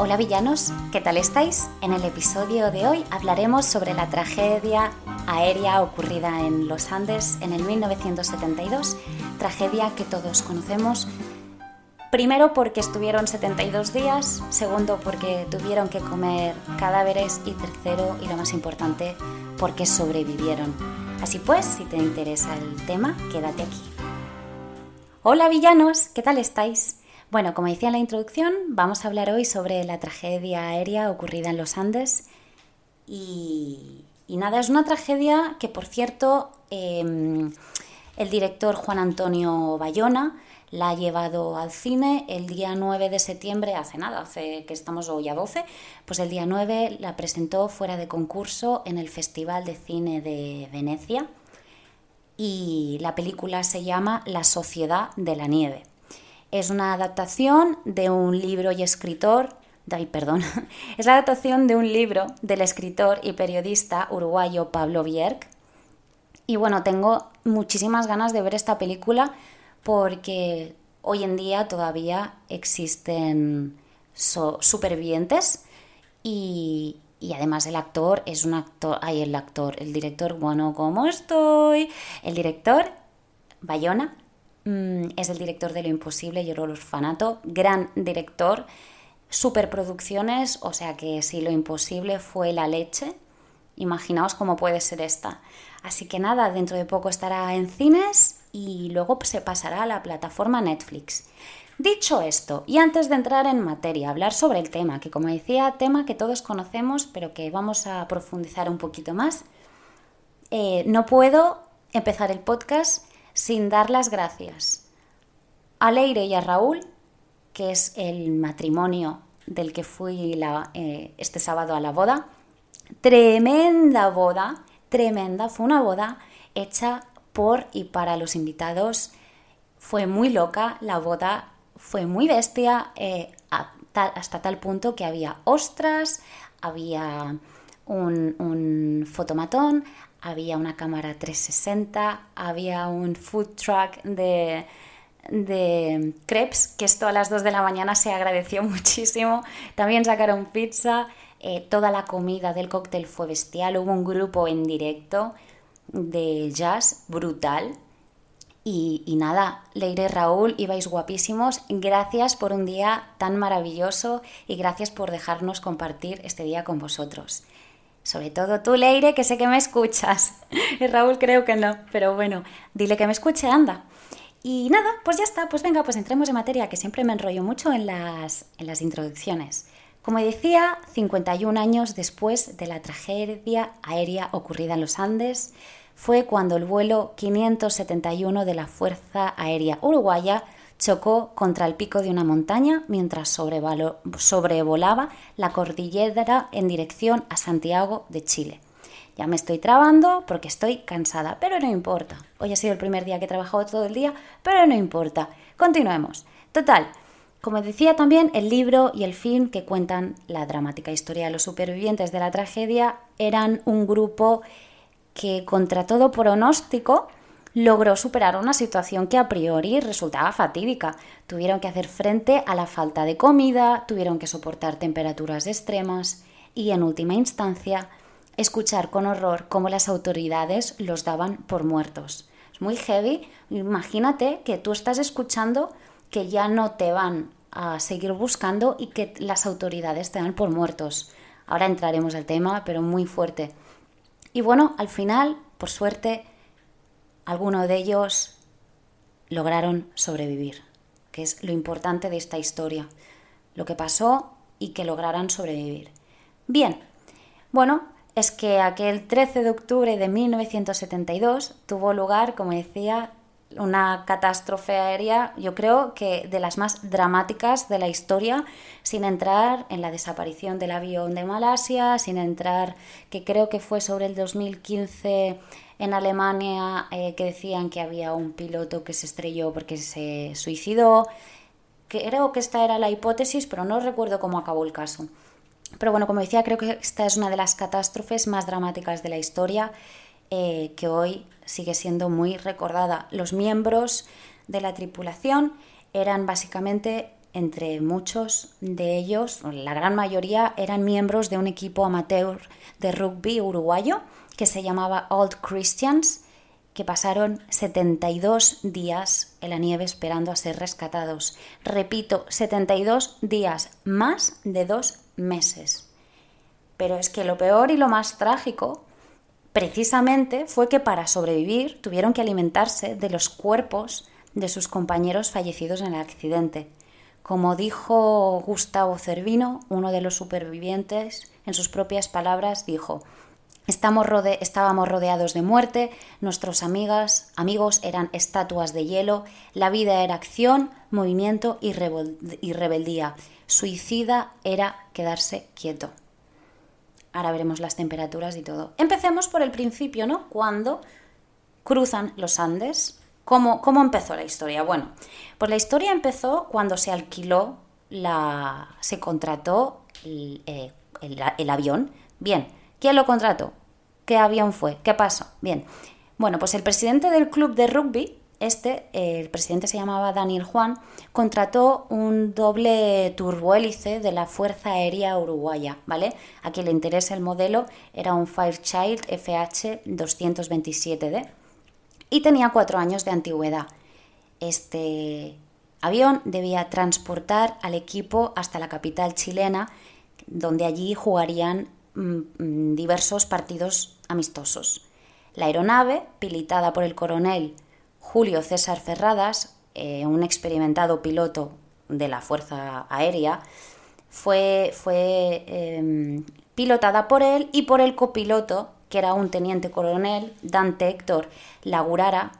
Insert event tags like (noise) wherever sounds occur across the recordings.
Hola villanos, ¿qué tal estáis? En el episodio de hoy hablaremos sobre la tragedia aérea ocurrida en los Andes en el 1972, tragedia que todos conocemos. Primero porque estuvieron 72 días, segundo porque tuvieron que comer cadáveres y tercero y lo más importante porque sobrevivieron. Así pues, si te interesa el tema, quédate aquí. Hola villanos, ¿qué tal estáis? Bueno, como decía en la introducción, vamos a hablar hoy sobre la tragedia aérea ocurrida en los Andes. Y, nada, es una tragedia que, por cierto, em, el director Juan Antonio Bayona la ha llevado al cine el día 9 de septiembre, hace nada, hace que estamos hoy a 12, pues el día 9 la presentó fuera de concurso en el Festival de Cine de Venecia y la película se llama La Sociedad de la Nieve. Es una adaptación de un libro y escritor, ay, perdón, (laughs) es la adaptación de un libro del escritor y periodista uruguayo Pablo Bierk. Y bueno, tengo muchísimas ganas de ver esta película porque hoy en día todavía existen supervivientes y, y además el actor es un actor, ay, el actor, el director, bueno, ¿cómo estoy? El director, Bayona, Mm, es el director de Lo Imposible y el Orfanato, gran director, superproducciones, o sea que si Lo Imposible fue la leche, imaginaos cómo puede ser esta. Así que nada, dentro de poco estará en cines y luego se pasará a la plataforma Netflix. Dicho esto, y antes de entrar en materia, hablar sobre el tema, que como decía, tema que todos conocemos, pero que vamos a profundizar un poquito más, eh, no puedo empezar el podcast sin dar las gracias a Leire y a Raúl, que es el matrimonio del que fui eh, este sábado a la boda. Tremenda boda, tremenda, fue una boda hecha por y para los invitados. Fue muy loca, la boda fue muy bestia, eh, hasta tal punto que había ostras, había un, un fotomatón, había una cámara 360, había un food truck de, de crepes, que esto a las 2 de la mañana se agradeció (laughs) muchísimo. También sacaron pizza, eh, toda la comida del cóctel fue bestial, hubo un grupo en directo de jazz brutal. Y, y nada, Leire Raúl, ibais guapísimos. Gracias por un día tan maravilloso y gracias por dejarnos compartir este día con vosotros. Sobre todo tú, Leire, que sé que me escuchas. Y (laughs) Raúl creo que no, pero bueno, dile que me escuche, anda. Y nada, pues ya está, pues venga, pues entremos en materia, que siempre me enrollo mucho en las, en las introducciones. Como decía, 51 años después de la tragedia aérea ocurrida en los Andes, fue cuando el vuelo 571 de la Fuerza Aérea Uruguaya chocó contra el pico de una montaña mientras sobrevolaba la cordillera en dirección a Santiago de Chile. Ya me estoy trabando porque estoy cansada, pero no importa. Hoy ha sido el primer día que he trabajado todo el día, pero no importa. Continuemos. Total, como decía también, el libro y el film que cuentan la dramática historia de los supervivientes de la tragedia eran un grupo que contra todo pronóstico logró superar una situación que a priori resultaba fatídica. Tuvieron que hacer frente a la falta de comida, tuvieron que soportar temperaturas extremas y, en última instancia, escuchar con horror cómo las autoridades los daban por muertos. Es muy heavy. Imagínate que tú estás escuchando que ya no te van a seguir buscando y que las autoridades te dan por muertos. Ahora entraremos al tema, pero muy fuerte. Y bueno, al final, por suerte, algunos de ellos lograron sobrevivir, que es lo importante de esta historia, lo que pasó y que lograran sobrevivir. Bien, bueno, es que aquel 13 de octubre de 1972 tuvo lugar, como decía, una catástrofe aérea, yo creo que de las más dramáticas de la historia, sin entrar en la desaparición del avión de Malasia, sin entrar, que creo que fue sobre el 2015 en Alemania eh, que decían que había un piloto que se estrelló porque se suicidó. Creo que esta era la hipótesis, pero no recuerdo cómo acabó el caso. Pero bueno, como decía, creo que esta es una de las catástrofes más dramáticas de la historia eh, que hoy sigue siendo muy recordada. Los miembros de la tripulación eran básicamente entre muchos de ellos, la gran mayoría, eran miembros de un equipo amateur de rugby uruguayo que se llamaba Old Christians, que pasaron 72 días en la nieve esperando a ser rescatados. Repito, 72 días, más de dos meses. Pero es que lo peor y lo más trágico precisamente fue que para sobrevivir tuvieron que alimentarse de los cuerpos de sus compañeros fallecidos en el accidente. Como dijo Gustavo Cervino, uno de los supervivientes, en sus propias palabras dijo, estábamos rodeados de muerte, nuestros amigas, amigos eran estatuas de hielo, la vida era acción, movimiento y, y rebeldía. Suicida era quedarse quieto. Ahora veremos las temperaturas y todo. Empecemos por el principio, ¿no? Cuando cruzan los Andes. ¿Cómo, cómo empezó la historia? Bueno, pues la historia empezó cuando se alquiló, la, se contrató el, eh, el avión. Bien, ¿quién lo contrató? ¿Qué avión fue? ¿Qué pasó? Bien, bueno, pues el presidente del club de rugby este, el presidente se llamaba Daniel Juan, contrató un doble turbohélice de la Fuerza Aérea Uruguaya, ¿vale? A quien le interesa el modelo, era un Fairchild FH 227D y tenía cuatro años de antigüedad. Este avión debía transportar al equipo hasta la capital chilena, donde allí jugarían mm, mm, diversos partidos amistosos. La aeronave, pilotada por el coronel Julio César Ferradas, eh, un experimentado piloto de la Fuerza Aérea, fue, fue em, pilotada por él y por el copiloto, que era un teniente coronel, Dante Héctor Lagurara.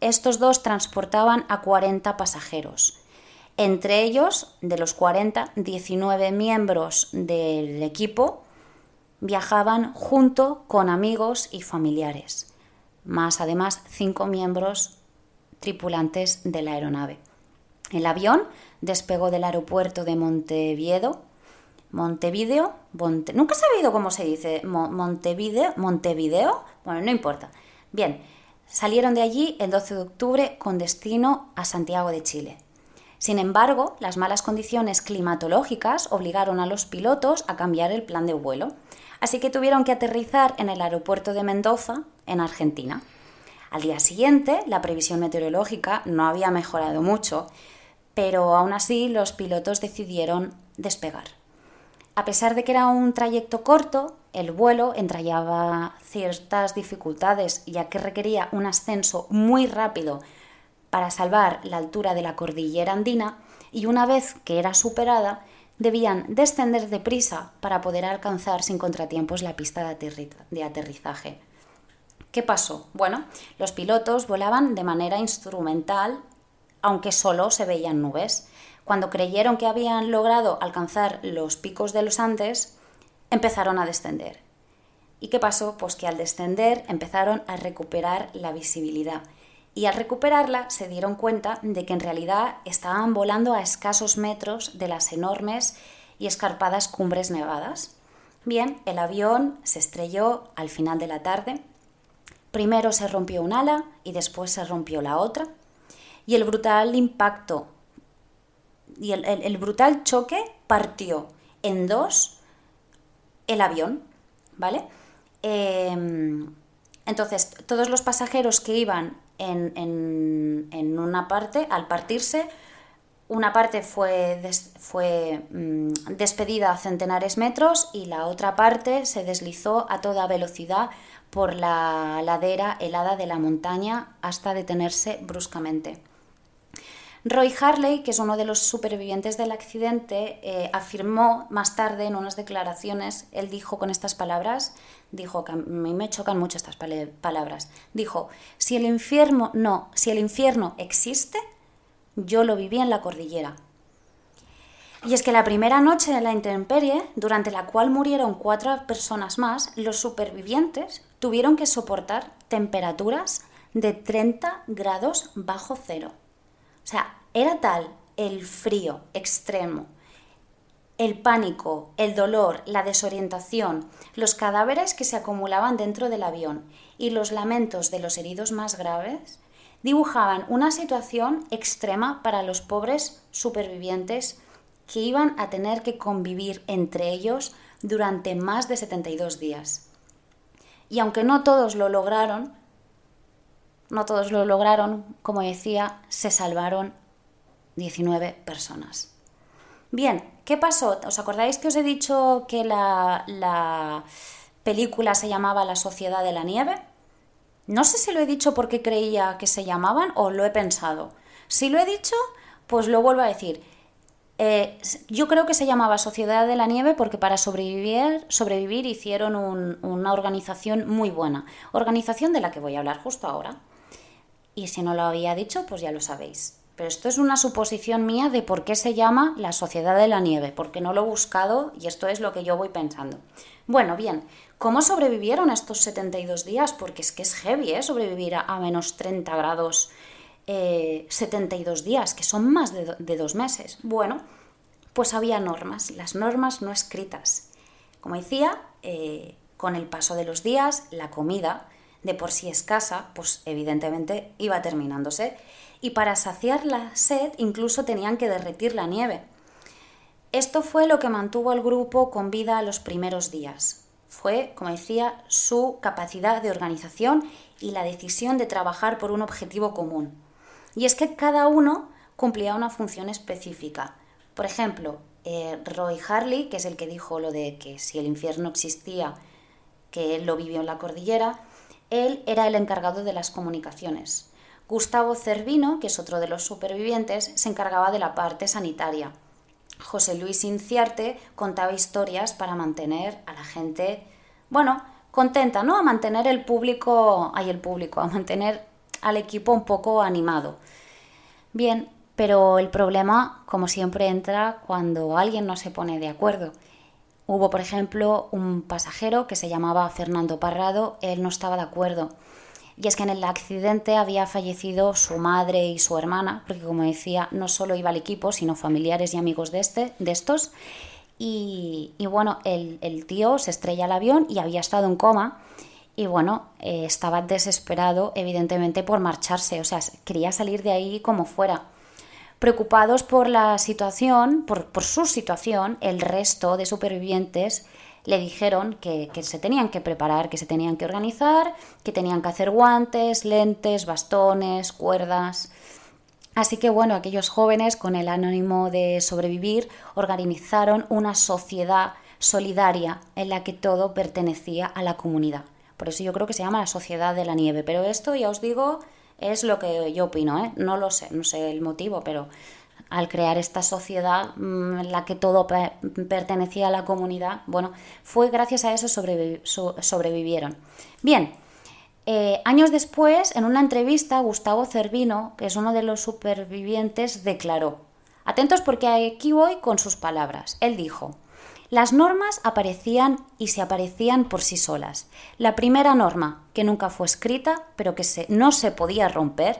Estos dos transportaban a 40 pasajeros. Entre ellos, de los 40, 19 miembros del equipo viajaban junto con amigos y familiares, más además cinco miembros tripulantes de la aeronave. El avión despegó del aeropuerto de Montevideo, Montevideo, nunca he sabido cómo se dice, Montevideo, Montevideo, bueno, no importa. Bien, salieron de allí el 12 de octubre con destino a Santiago de Chile. Sin embargo, las malas condiciones climatológicas obligaron a los pilotos a cambiar el plan de vuelo, así que tuvieron que aterrizar en el aeropuerto de Mendoza, en Argentina. Al día siguiente, la previsión meteorológica no había mejorado mucho, pero aún así los pilotos decidieron despegar. A pesar de que era un trayecto corto, el vuelo entrañaba ciertas dificultades, ya que requería un ascenso muy rápido para salvar la altura de la cordillera andina y una vez que era superada, debían descender deprisa para poder alcanzar sin contratiempos la pista de aterrizaje. ¿Qué pasó? Bueno, los pilotos volaban de manera instrumental, aunque solo se veían nubes. Cuando creyeron que habían logrado alcanzar los picos de los Andes, empezaron a descender. ¿Y qué pasó? Pues que al descender empezaron a recuperar la visibilidad. Y al recuperarla se dieron cuenta de que en realidad estaban volando a escasos metros de las enormes y escarpadas cumbres nevadas. Bien, el avión se estrelló al final de la tarde Primero se rompió un ala y después se rompió la otra. Y el brutal impacto y el, brutal choque partió en dos el avión, ¿vale? Em, entonces, todos los pasajeros que iban en, en, una parte, al partirse, una parte fue, fue mm, despedida a centenares metros y la otra parte se deslizó a toda velocidad por la ladera helada de la montaña hasta detenerse bruscamente. Roy Harley, que es uno de los supervivientes del accidente, eh, afirmó más tarde en unas declaraciones, él dijo con estas palabras, dijo que a mí me chocan mucho estas palabras, dijo, si el infierno no, si el infierno existe, yo lo viví en la cordillera. Y es que la primera noche de la intemperie, durante la cual murieron cuatro personas más, los supervivientes tuvieron que soportar temperaturas de 30 grados bajo cero. O sea, era tal el frío extremo, el pánico, el dolor, la desorientación, los cadáveres que se acumulaban dentro del avión y los lamentos de los heridos más graves, dibujaban una situación extrema para los pobres supervivientes que iban a tener que convivir entre ellos durante más de 72 días. Y aunque no todos lo lograron, no todos lo lograron, como decía, se salvaron 19 personas. Bien, ¿qué pasó? ¿Os acordáis que os he dicho que la, la película se llamaba La Sociedad de la Nieve? No sé si lo he dicho porque creía que se llamaban o lo he pensado. Si lo he dicho, pues lo vuelvo a decir. Eh, yo creo que se llamaba Sociedad de la Nieve porque para sobrevivir, hicieron una organización muy buena. Organización de la que voy a hablar justo ahora. Y si no lo había dicho, pues ya lo sabéis. Pero esto es una suposición mía de por qué se llama la Sociedad de la Nieve, porque no lo he buscado y esto es lo que yo voy pensando. Bueno, bien, ¿cómo sobrevivieron estos 72 días? Porque es que es heavy, ¿eh? Sobrevivir a, menos 30 grados 72 eh, días, que son más de, dos meses. Bueno, pues había normas, las normas no escritas. Como decía, eh, con el paso de los días, la comida, de por sí escasa, pues evidentemente iba terminándose. Y para saciar la sed incluso tenían que derretir la nieve. Esto fue lo que mantuvo al grupo con vida los primeros días. Fue, como decía, su capacidad de organización y la decisión de trabajar por un objetivo común. Y es que cada uno cumplía una función específica. Por ejemplo, eh, Roy Harley, que es el que dijo lo de que si el infierno existía, que él lo vivió en la cordillera, él era el encargado de las comunicaciones. Gustavo Cervino, que es otro de los supervivientes, se encargaba de la parte sanitaria. José Luis Inciarte contaba historias para mantener a la gente, bueno, contenta, ¿no? A mantener el público, ay, el público, a mantener al equipo un poco animado. Bien, pero el problema, como siempre, entra cuando alguien no se pone de acuerdo. Hubo, por ejemplo, un pasajero que se llamaba Fernando Parrado, él no estaba de acuerdo. Y es que en el accidente había fallecido su madre y su hermana, porque como decía, no solo iba el equipo, sino familiares y amigos de, este, de estos. Y, bueno, el, el tío se estrella al avión y había estado en coma y bueno, eh, estaba desesperado evidentemente por marcharse, o sea, quería salir de ahí como fuera. Preocupados por la situación, por, su situación, el resto de supervivientes le dijeron que, que, se tenían que preparar, que se tenían que organizar, que tenían que hacer guantes, lentes, bastones, cuerdas. Así que bueno, aquellos jóvenes con el ánimo de sobrevivir organizaron una sociedad solidaria en la que todo pertenecía a la comunidad. Por eso yo creo que se llama la sociedad de la nieve. Pero esto, ya os digo, es lo que yo opino, ¿eh? No lo sé, no sé el motivo, pero al crear esta sociedad mm, en la que todo pertenecía a la comunidad, bueno, fue gracias a eso sobrevivieron. Bien, eh, años después, en una entrevista, Gustavo Cervino, que es uno de los supervivientes, declaró, atentos porque aquí voy con sus palabras, él dijo, las normas aparecían y se aparecían por sí solas. La primera norma, que nunca fue escrita, pero que no se podía romper,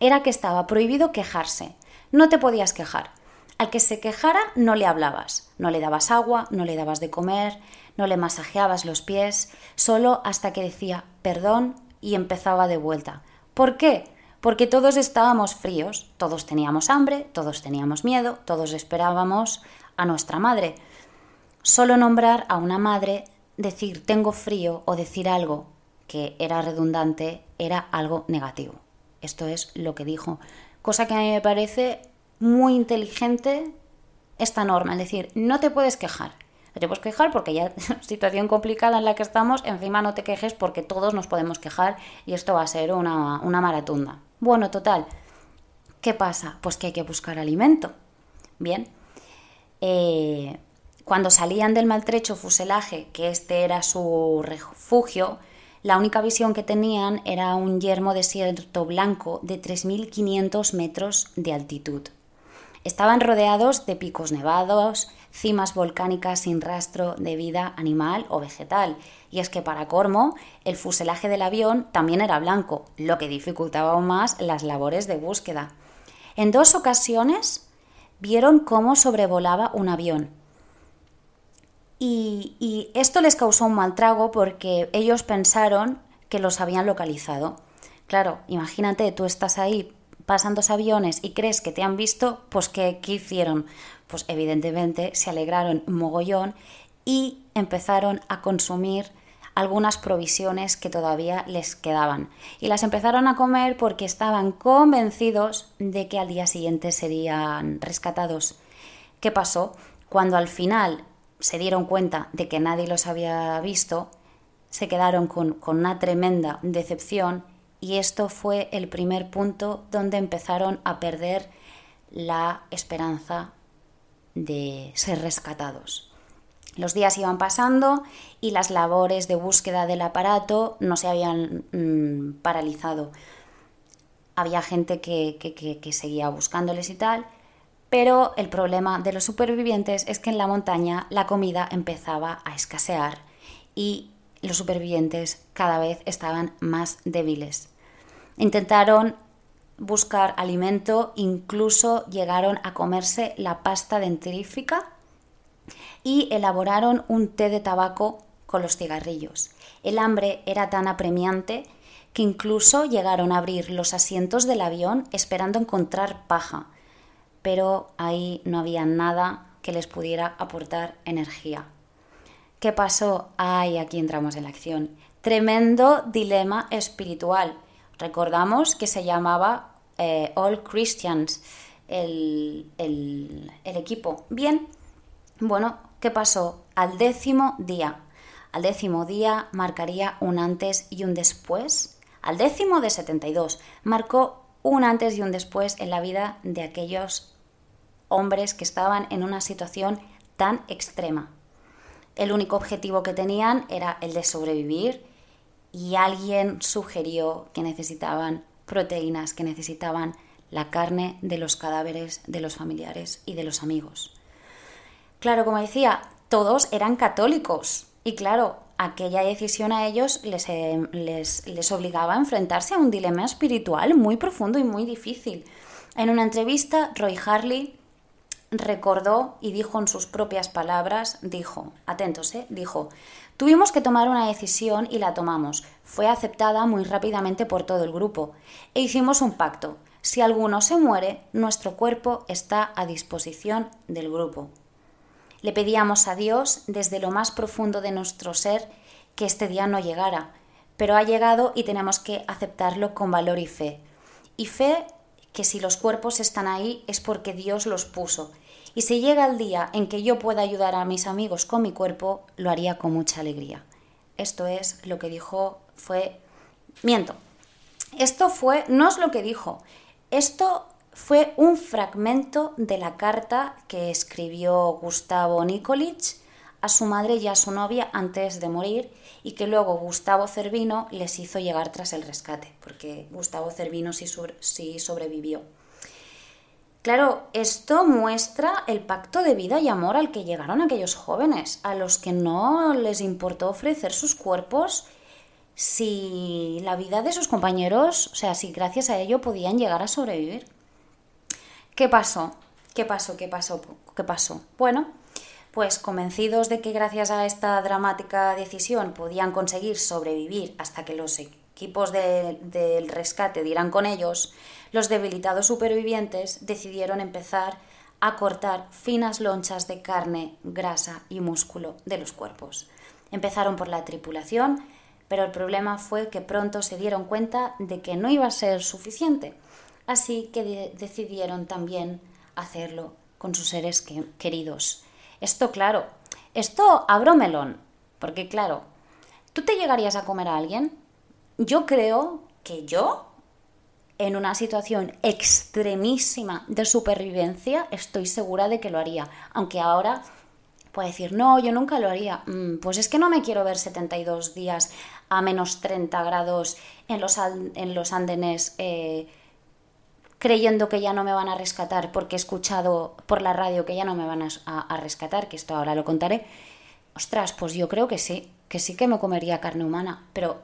era que estaba prohibido quejarse. No te podías quejar. Al que se quejara no le hablabas, no le dabas agua, no le dabas de comer, no le masajeabas los pies, solo hasta que decía perdón y empezaba de vuelta. ¿Por qué? Porque todos estábamos fríos, todos teníamos hambre, todos teníamos miedo, todos esperábamos a nuestra madre. Solo nombrar a una madre, decir tengo frío o decir algo que era redundante era algo negativo. Esto es lo que dijo. Cosa que a mí me parece muy inteligente esta norma, es decir, no te puedes quejar. No te puedes quejar porque ya (laughs) situación complicada en la que estamos, encima no te quejes porque todos nos podemos quejar y esto va a ser una, una maratunda. Bueno, total, ¿qué pasa? Pues que hay que buscar alimento. Bien, eh, cuando salían del maltrecho fuselaje, que este era su refugio, la única visión que tenían era un yermo desierto blanco de 3.500 metros de altitud. Estaban rodeados de picos nevados, cimas volcánicas sin rastro de vida animal o vegetal. Y es que para Cormo, el fuselaje del avión también era blanco, lo que dificultaba aún más las labores de búsqueda. En dos ocasiones vieron cómo sobrevolaba un avión, y, esto les causó un mal trago porque ellos pensaron que los habían localizado. Claro, imagínate, tú estás ahí pasan dos aviones y crees que te han visto, pues ¿qué, ¿qué hicieron? Pues evidentemente se alegraron mogollón y empezaron a consumir algunas provisiones que todavía les quedaban. Y las empezaron a comer porque estaban convencidos de que al día siguiente serían rescatados. ¿Qué pasó? Cuando al final se dieron cuenta de que nadie los había visto, se quedaron con, con una tremenda decepción y esto fue el primer punto donde empezaron a perder la esperanza de ser rescatados. Los días iban pasando y las labores de búsqueda del aparato no se habían mm, paralizado. Había gente que, que seguía buscándoles y tal, pero el problema de los supervivientes es que en la montaña la comida empezaba a escasear y los supervivientes cada vez estaban más débiles. Intentaron buscar alimento, incluso llegaron a comerse la pasta dentrífica y elaboraron un té de tabaco con los cigarrillos. El hambre era tan apremiante que incluso llegaron a abrir los asientos del avión esperando encontrar paja, pero ahí no había nada que les pudiera aportar energía. ¿Qué pasó? Ay, aquí entramos en la acción. Tremendo dilema espiritual. Recordamos que se llamaba eh, All Christians el, el equipo. Bien, bueno, ¿qué pasó? Al décimo día. Al décimo día marcaría un antes y un después. Al décimo de 72 marcó un antes y un después en la vida de aquellos hombres que estaban en una situación tan extrema. El único objetivo que tenían era el de sobrevivir y alguien sugirió que necesitaban proteínas, que necesitaban la carne de los cadáveres de los familiares y de los amigos. Claro, como decía, todos eran católicos y claro, aquella decisión a ellos les, eh, les, les, obligaba a enfrentarse a un dilema espiritual muy profundo y muy difícil. En una entrevista, Roy Harley recordó y dijo en sus propias palabras, dijo, atentos, ¿eh? dijo, tuvimos que tomar una decisión y la tomamos. Fue aceptada muy rápidamente por todo el grupo. E hicimos un pacto. Si alguno se muere, nuestro cuerpo está a disposición del grupo. Le pedíamos a Dios desde lo más profundo de nuestro ser que este día no llegara, pero ha llegado y tenemos que aceptarlo con valor y fe. Y fe que si los cuerpos están ahí es porque Dios los puso. Y si llega el día en que yo pueda ayudar a mis amigos con mi cuerpo, lo haría con mucha alegría. Esto es lo que dijo, fue... Miento. Esto fue, no es lo que dijo, esto fue un fragmento de la carta que escribió Gustavo Nikolic a su madre y a su novia antes de morir y que luego Gustavo Cervino les hizo llegar tras el rescate, porque Gustavo Cervino sí, sobrevivió. Claro, esto muestra el pacto de vida y amor al que llegaron aquellos jóvenes, a los que no les importó ofrecer sus cuerpos si la vida de sus compañeros, o sea, si gracias a ello podían llegar a sobrevivir. ¿Qué pasó? ¿Qué pasó? ¿Qué pasó? ¿Qué pasó? Bueno, pues convencidos de que gracias a esta dramática decisión podían conseguir sobrevivir hasta que los equipos del rescate dieran con ellos, los debilitados supervivientes decidieron empezar a cortar finas lonchas de carne, grasa y músculo de los cuerpos. Empezaron por la tripulación, pero el problema fue que pronto se dieron cuenta de que no iba a ser suficiente, así que decidieron también hacerlo con sus seres queridos. Esto, claro, esto abro melón, porque claro, ¿tú te llegarías a comer a alguien? Yo creo que yo, en una situación extremísima de supervivencia, estoy segura de que lo haría, aunque ahora puede decir, no, yo nunca lo haría. Mm, pues es que no me quiero ver 72 días a menos 30 grados en los, en los andenes eh, creyendo que ya no me van a rescatar porque he escuchado por la radio que ya no me van a, rescatar, que esto ahora lo contaré, ostras, pues yo creo que sí, que sí que me comería carne humana, pero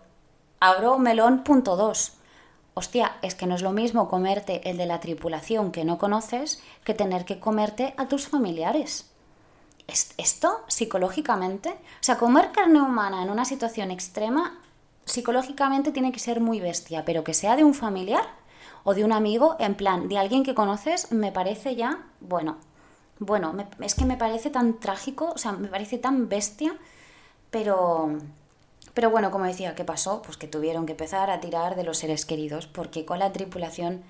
abro melón punto dos. Hostia, es que no es lo mismo comerte el de la tripulación que no conoces que tener que comerte a tus familiares. Esto, psicológicamente, o sea, comer carne humana en una situación extrema psicológicamente tiene que ser muy bestia, pero que sea de un familiar o de un amigo, en plan, de alguien que conoces, me parece ya, bueno, bueno, es que me parece tan trágico, o sea, me parece tan bestia, pero, pero bueno, como decía, ¿qué pasó? Pues que tuvieron que empezar a tirar de los seres queridos, porque con la tripulación,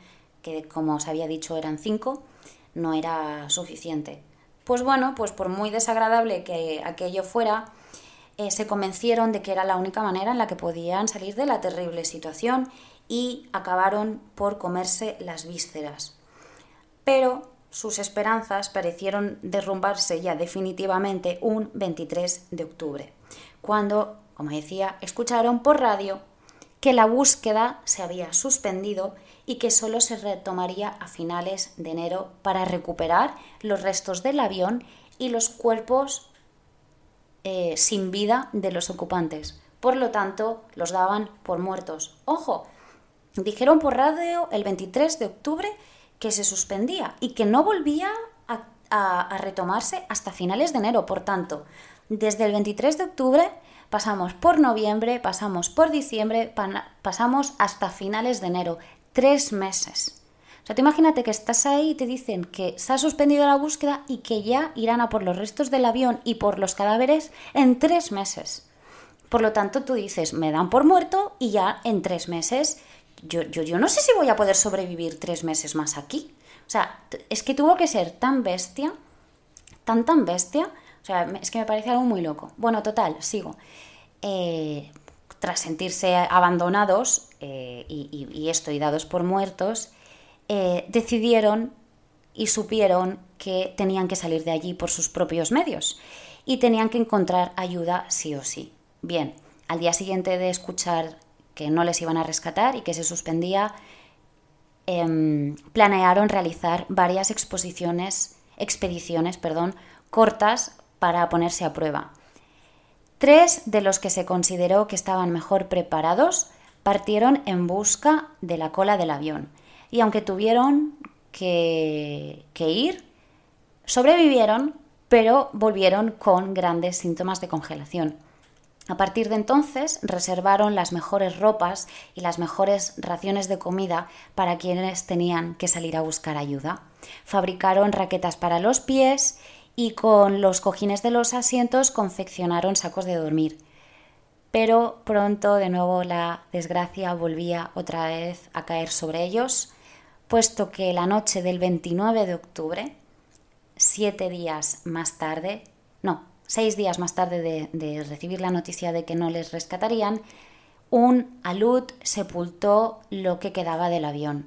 que como os había dicho eran cinco, no era suficiente. Pues bueno, pues por muy desagradable que aquello fuera, eh, se convencieron de que era la única manera en la que podían salir de la terrible situación y acabaron por comerse las vísceras. Pero sus esperanzas parecieron derrumbarse ya definitivamente un 23 de octubre, cuando, como decía, escucharon por radio que la búsqueda se había suspendido y que solo se retomaría a finales de enero para recuperar los restos del avión y los cuerpos eh, sin vida de los ocupantes. Por lo tanto, los daban por muertos. Ojo, dijeron por radio el 23 de octubre que se suspendía y que no volvía a, retomarse hasta finales de enero. Por tanto, desde el 23 de octubre pasamos por noviembre, pasamos por diciembre, pasamos hasta finales de enero. Tres meses. O sea, te imagínate que estás ahí y te dicen que se ha suspendido la búsqueda y que ya irán a por los restos del avión y por los cadáveres en tres meses. Por lo tanto, tú dices, me dan por muerto y ya en tres meses, yo, yo, yo no sé si voy a poder sobrevivir tres meses más aquí. O sea, es que tuvo que ser tan bestia, tan, tan bestia. O sea, es que me parece algo muy loco. Bueno, total, sigo. Eh, tras sentirse abandonados eh, y, esto y dados por muertos, eh, decidieron y supieron que tenían que salir de allí por sus propios medios y tenían que encontrar ayuda sí o sí. Bien, al día siguiente de escuchar que no les iban a rescatar y que se suspendía, em, planearon realizar varias exposiciones, expediciones, perdón, cortas para ponerse a prueba. Tres de los que se consideró que estaban mejor preparados partieron en busca de la cola del avión y aunque tuvieron que, ir, sobrevivieron, pero volvieron con grandes síntomas de congelación. A partir de entonces reservaron las mejores ropas y las mejores raciones de comida para quienes tenían que salir a buscar ayuda. Fabricaron raquetas para los pies y con los cojines de los asientos confeccionaron sacos de dormir. Pero pronto de nuevo la desgracia volvía otra vez a caer sobre ellos puesto que la noche del 29 de octubre, siete días más tarde, seis días más tarde de, recibir la noticia de que no les rescatarían, un alud sepultó lo que quedaba del avión.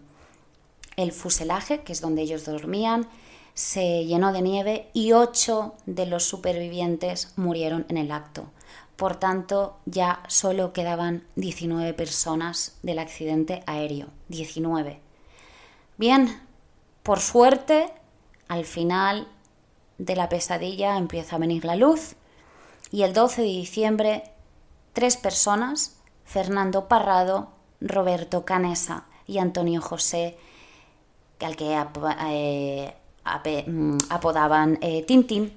El fuselaje, que es donde ellos dormían, se llenó de nieve y ocho de los supervivientes murieron en el acto. Por tanto, ya solo quedaban 19 personas del accidente aéreo. 19. Bien, por suerte, al final de la pesadilla empieza a venir la luz y el 12 de diciembre tres personas, Fernando Parrado, Roberto Canesa y Antonio José, al que eh, mm, apodaban eh, Tintín,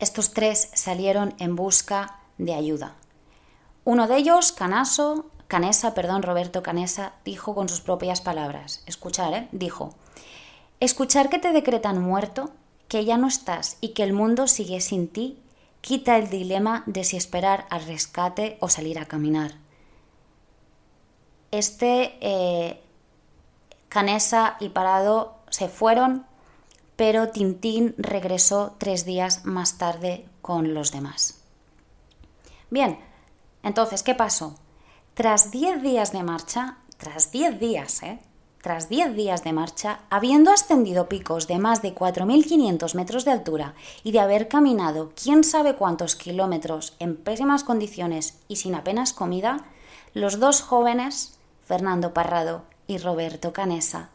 estos tres salieron en busca de ayuda. Uno de ellos, Canaso, Canesa, perdón, Roberto Canesa, dijo con sus propias palabras, escuchar, ¿eh? dijo, escuchar que te decretan muerto, que ya no estás y que el mundo sigue sin ti, quita el dilema de si esperar al rescate o salir a caminar. Este eh, Canesa y Parado se fueron, pero Tintín regresó tres días más tarde con los demás. Bien, entonces, ¿qué pasó? Tras 10 días de marcha, tras 10 días, ¿eh? Tras 10 días de marcha, habiendo ascendido picos de más de 4.500 metros de altura y de haber caminado quién sabe cuántos kilómetros en pésimas condiciones y sin apenas comida, los dos jóvenes, Fernando Parrado y Roberto Canesa,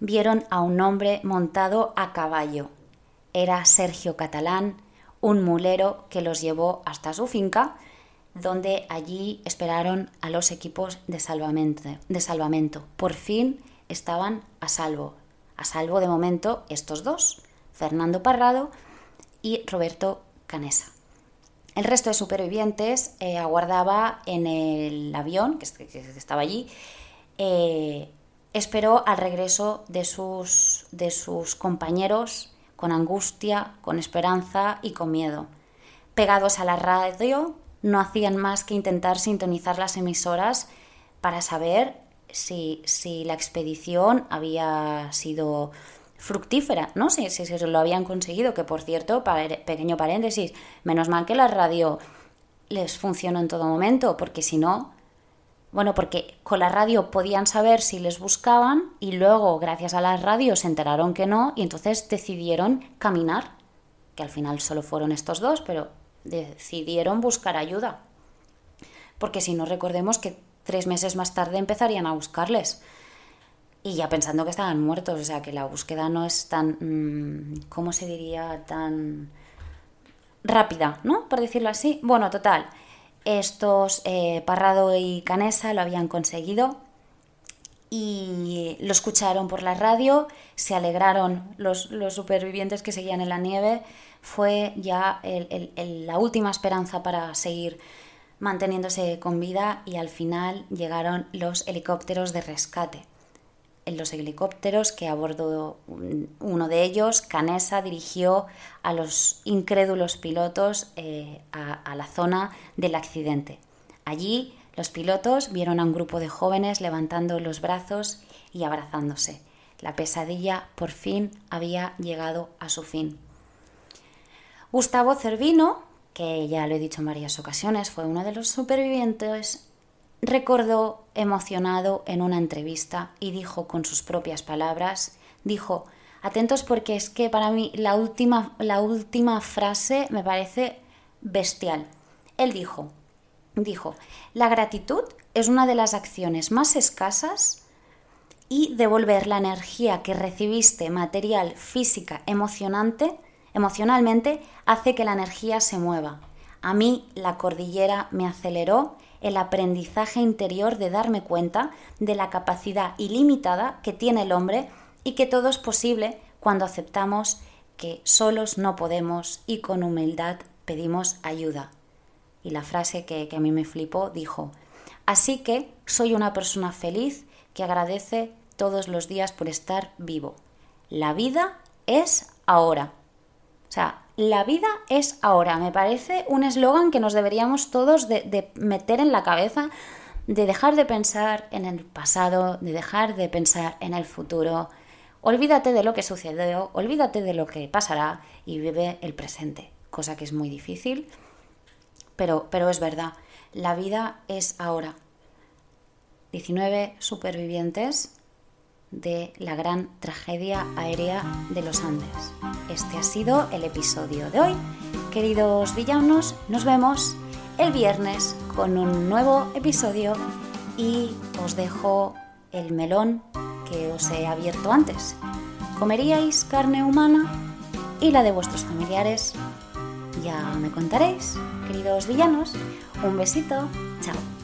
vieron a un hombre montado a caballo. Era Sergio Catalán, un mulero que los llevó hasta su finca donde allí esperaron a los equipos de salvamento, de salvamento. Por fin estaban a salvo. A salvo de momento estos dos, Fernando Parrado y Roberto Canesa. El resto de supervivientes eh, aguardaba en el avión que, estaba allí. Eh, esperó al regreso de sus, de sus compañeros con angustia, con esperanza y con miedo. Pegados a la radio, no hacían más que intentar sintonizar las emisoras para saber si, si la expedición había sido fructífera, ¿no? Si, si, si, lo habían conseguido, que por cierto, pequeño paréntesis, menos mal que la radio les funcionó en todo momento, porque si no, bueno, porque con la radio podían saber si les buscaban y luego, gracias a la radio, se enteraron que no y entonces decidieron caminar, que al final solo fueron estos dos, pero decidieron buscar ayuda. Porque si no, recordemos que tres meses más tarde empezarían a buscarles y ya pensando que estaban muertos, o sea que la búsqueda no es tan, mm, ¿cómo se diría? Tan rápida, ¿no? Por decirlo así. Bueno, total, estos eh, Parrado y Canesa lo habían conseguido y lo escucharon por la radio, se alegraron los, los supervivientes que seguían en la nieve, fue ya la última esperanza para seguir manteniéndose con vida y al final llegaron los helicópteros de rescate en los helicópteros que a bordo uno de ellos, Canesa, dirigió a los incrédulos pilotos eh, a, la zona del accidente. Allí los pilotos vieron a un grupo de jóvenes levantando los brazos y abrazándose. La pesadilla por fin había llegado a su fin. Gustavo Cervino, que ya lo he dicho en varias ocasiones, fue uno de los supervivientes recordó emocionado en una entrevista y dijo con sus propias palabras, dijo, atentos porque es que para mí la última, la última frase me parece bestial. Él dijo, dijo, la gratitud es una de las acciones más escasas y devolver la energía que recibiste material, física, emocionante, emocionalmente, hace que la energía se mueva. A mí la cordillera me aceleró el aprendizaje interior de darme cuenta de la capacidad ilimitada que tiene el hombre y que todo es posible cuando aceptamos que solos no podemos y con humildad pedimos ayuda. Y la frase que, a mí me flipó dijo, así que soy una persona feliz que agradece todos los días por estar vivo. La vida es ahora. O sea, la vida es ahora. Me parece un eslogan que nos deberíamos todos de, meter en la cabeza, de dejar de pensar en el pasado, de dejar de pensar en el futuro. Olvídate de lo que sucedió, olvídate de lo que pasará y vive el presente, cosa que es muy difícil, pero, pero es verdad. La vida es ahora. 19 supervivientes de la gran tragedia aérea de los Andes. Este ha sido el episodio de hoy. Queridos villanos, nos vemos el viernes con un nuevo episodio y os dejo el melón que os he abierto antes. ¿Comeríais carne humana? Y la de vuestros familiares. Ya me contaréis, queridos villanos. Un besito. Chao.